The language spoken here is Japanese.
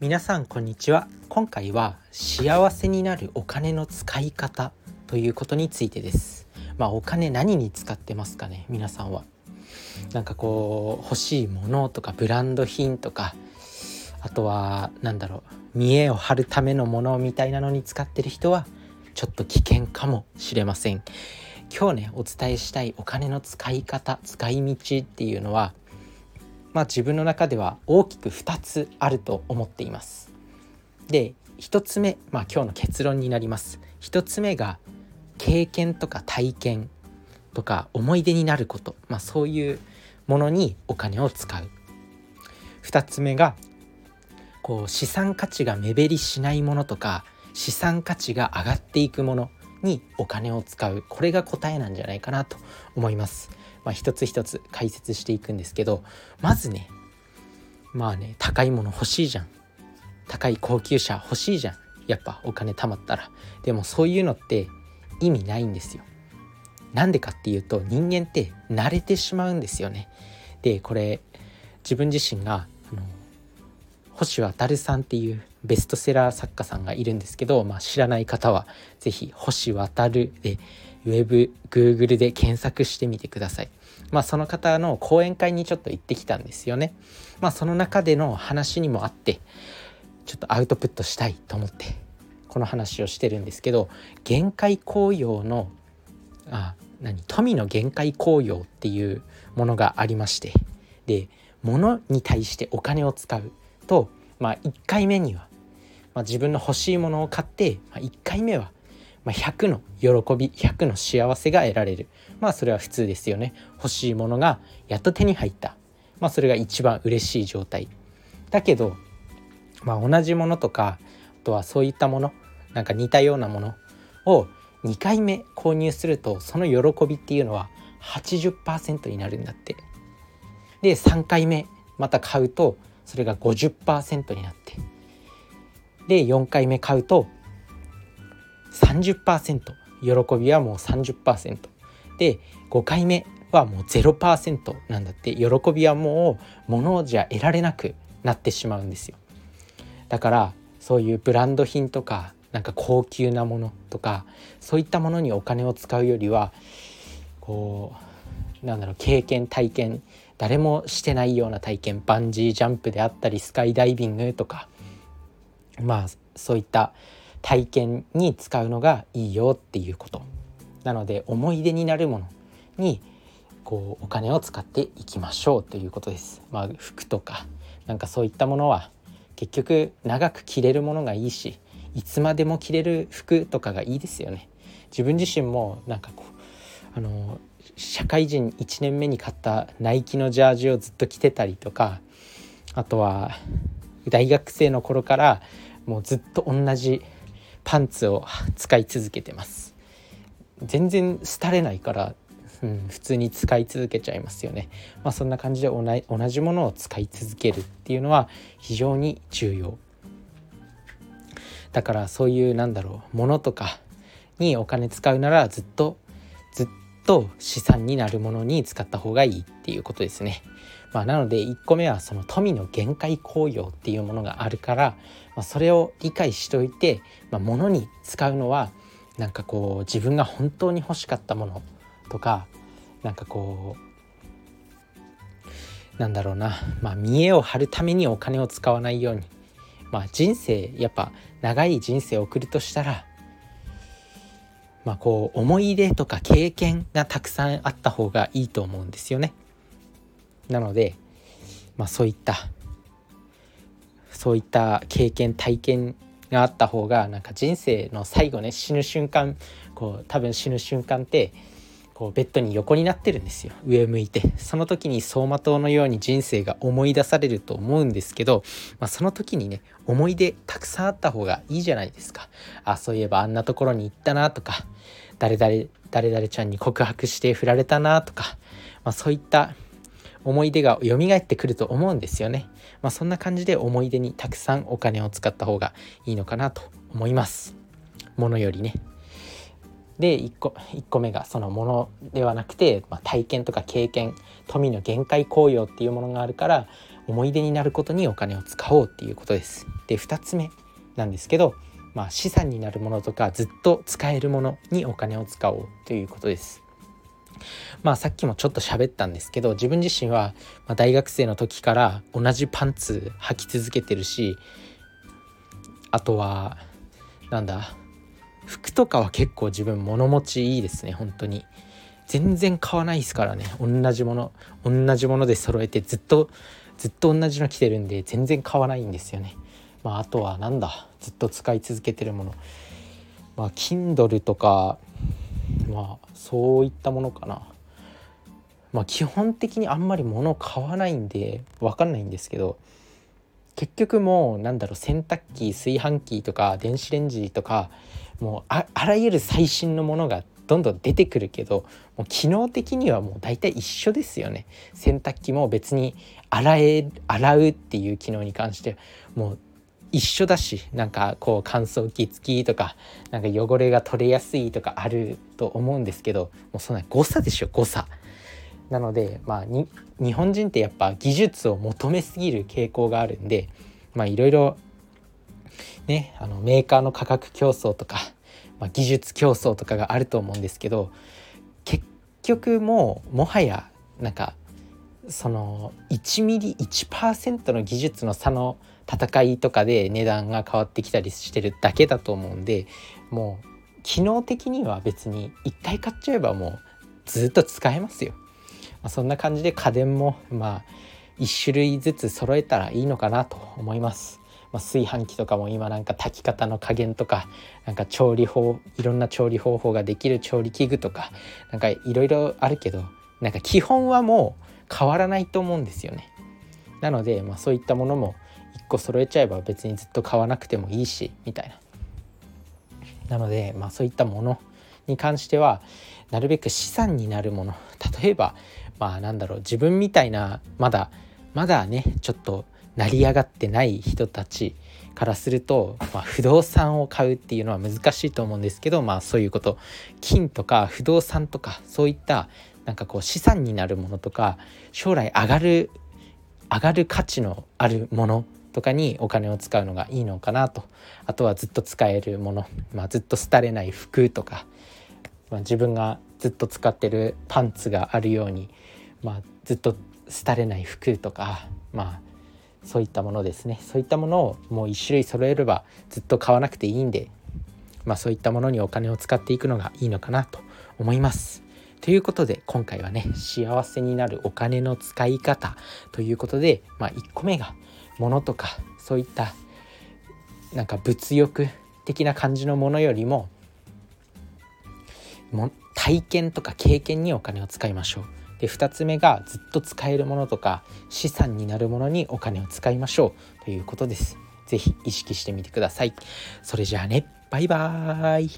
皆さんこんにちは。今回は幸せになるお金の使い方ということについてです。まあお金何に使ってますかね皆さんは。なんかこう欲しいものとかブランド品とかあとは何だろう見栄を張るためのものみたいなのに使ってる人はちょっと危険かもしれません。今日ねお伝えしたいお金の使い方使い道っていうのはまあ、自分の中では大きく2つあると思っています。で1つ目、まあ、今日の結論になります。1つ目が経験とか体験とか思い出になること、まあ、そういうものにお金を使う。2つ目がこう資産価値が目減りしないものとか資産価値が上がっていくものにお金を使うこれが答えなんじゃないかなと思います。まあ、一つ一つ解説していくんですけどまずねまあね高いもの欲しいじゃん。高い高級車欲しいじゃん。やっぱお金貯まったら。でもそういうのって意味ないんですよ。なんでかっていうと人間って慣れてしまうんですよね。でこれ自分自身があの星渉さんっていうベストセラー作家さんがいるんですけど、まあ、知らない方は是非星渉でウェブ Google で検索してみてくださいまあ、その方の講演会にちょっと行ってきたんですよね。まあ、その中での話にもあってちょっとアウトプットしたいと思ってこの話をしてるんですけど限界効用のあ何富の限界効用っていうものがありましてで物に対してお金を使うと、まあ、1回目には、まあ、自分の欲しいものを買って、まあ、1回目はまあ、100の喜び100の幸せが得られる。まあそれは普通ですよね。欲しいものがやっと手に入った。まあそれが一番嬉しい状態。だけどまあ同じものとかあとはそういったものなんか似たようなものを2回目購入するとその喜びっていうのは80%になるんだって。で3回目また買うとそれが50%になって。で4回目買うと30%喜びはもう30%で5回目はもう0%なんだって。喜びはもう物じゃ得られなくなってしまうんですよ。だからそういうブランド品とかなんか高級なものとかそういったものにお金を使うよりはこうなんだろう経験体験誰もしてないような体験バンジージャンプであったりスカイダイビングとかまあそういった体験に使うのがいいよっていうことなので思い出になるものにこうお金を使っていきましょうということです。まあ、服とかなんかそういったものは結局長く着れるものがいいしいつまでも着れる服とかがいいですよね。自分自身もなんかこうあの社会人1年目に買ったナイキのジャージをずっと着てたりとかあとは大学生の頃からもうずっと同じパンツを使い続けてます。全然廃れないから、うん、普通に使い続けちゃいますよね。まあそんな感じで同じものを使い続けるっていうのは非常に重要。だからそういうなんだろうものとかにお金使うならずっとと資産になるものに使った方がいいっていうことですね。まあ、なので1個目はその富の限界効用っていうものがあるから、まあ、それを理解しておいて、まあ、物に使うのはなんかこう自分が本当に欲しかったものとかなんかこうなんだろうな、まあ、見栄を張るためにお金を使わないように、まあ、人生やっぱ長い人生を送るとしたらまあこう思い出とか経験がたくさんあった方がいいと思うんですよね。なので、まあ、そういったそういった経験体験があった方がなんか人生の最後ね死ぬ瞬間こう多分死ぬ瞬間ってこうベッドに横になってるんですよ上向いてその時に走馬灯のように人生が思い出されると思うんですけど、まあ、その時にね思い出たくさんあった方がいいじゃないですかあそういえばあんなところに行ったなとか誰々誰々ちゃんに告白して振られたなとか、まあ、そういった思い出が蘇ってくると思うんですよね。まあ、そんな感じで思い出にたくさんお金を使った方がいいのかなと思います。ものよりね。で1個 ,1 個目がそのものではなくて、まあ、体験とか経験富の限界効用っていうものがあるから思い出になることにお金を使おうっていうことです。で2つ目なんですけど、まあ、資産になるものとかずっと使えるものにお金を使おうということです。まあさっきもちょっと喋ったんですけど自分自身は大学生の時から同じパンツ履き続けてるしあとはなんだ服とかは結構自分物持ちいいですね本当に。全然買わないですからね。同じもの同じもので揃えてずっとずっと同じの着てるんで全然買わないんですよね。まああとはなんだずっと使い続けてるもの。まあ Kindle とかまあそういったものかな。まあ基本的にあんまり物を買わないんで分かんないんですけど結局もうなんだろう洗濯機炊飯器とか電子レンジとかもうあらゆる最新のものがどんどん出てくるけどもう機能的にはもう大体一緒ですよね洗濯機も別に洗え洗うっていう機能に関してもう一緒だしなんかこう乾燥機付きとかなんか汚れが取れやすいとかあると思うんですけどもうそんな誤差でしょ誤差。なのでまあ日本人ってやっぱ技術を求めすぎる傾向があるんでまあいろいろねあのメーカーの価格競争とか、まあ、技術競争とかがあると思うんですけど結局もうもはやなんかその1ミリ1%の技術の差の戦いとかで値段が変わってきたりしてるだけだと思うんでもう機能的には別に1回買っちゃえばもうずっと使えますよ。まあ、そんな感じで家電もまあ1種類ずつ揃えたらいいのかなと思います。まあ、炊飯器とかも今なんか炊き方の加減とかなんか調理法いろんな調理方法ができる調理器具とかなんかいろいろあるけどなんか基本はもう変わらないと思うんですよね。なので、まあ、そういったものも1個揃えちゃえば別にずっと買わなくてもいいしみたいな。なので、まあ、そういったものに関してはなるべく資産になるもの例えばまあなんだろう自分みたいなまだまだねちょっと成り上がってない人たちからすると、まあ、不動産を買うっていうのは難しいと思うんですけどまあそういうこと。金とか不動産とかそういったなんかこう資産になるものとか将来上がる上がる価値のあるものとかにお金を使うのがいいのかなと。あとはずっと使えるもの、まあ、ずっと廃れない服とか、まあ、自分がずっと使ってるパンツがあるように、まあ、ずっと廃れない服とか。まあそういったものですねそういったものをもう1種類揃えればずっと買わなくていいんで、まあ、そういったものにお金を使っていくのがいいのかなと思います。ということで今回はね幸せになるお金の使い方ということで、まあ、1個目がものとかそういったなんか物欲的な感じのものよりもも体験とか経験にお金を使いましょう。で2つ目がずっと使えるものとか資産になるものにお金を使いましょうということです。是非意識してみてください。それじゃあねバイバーイ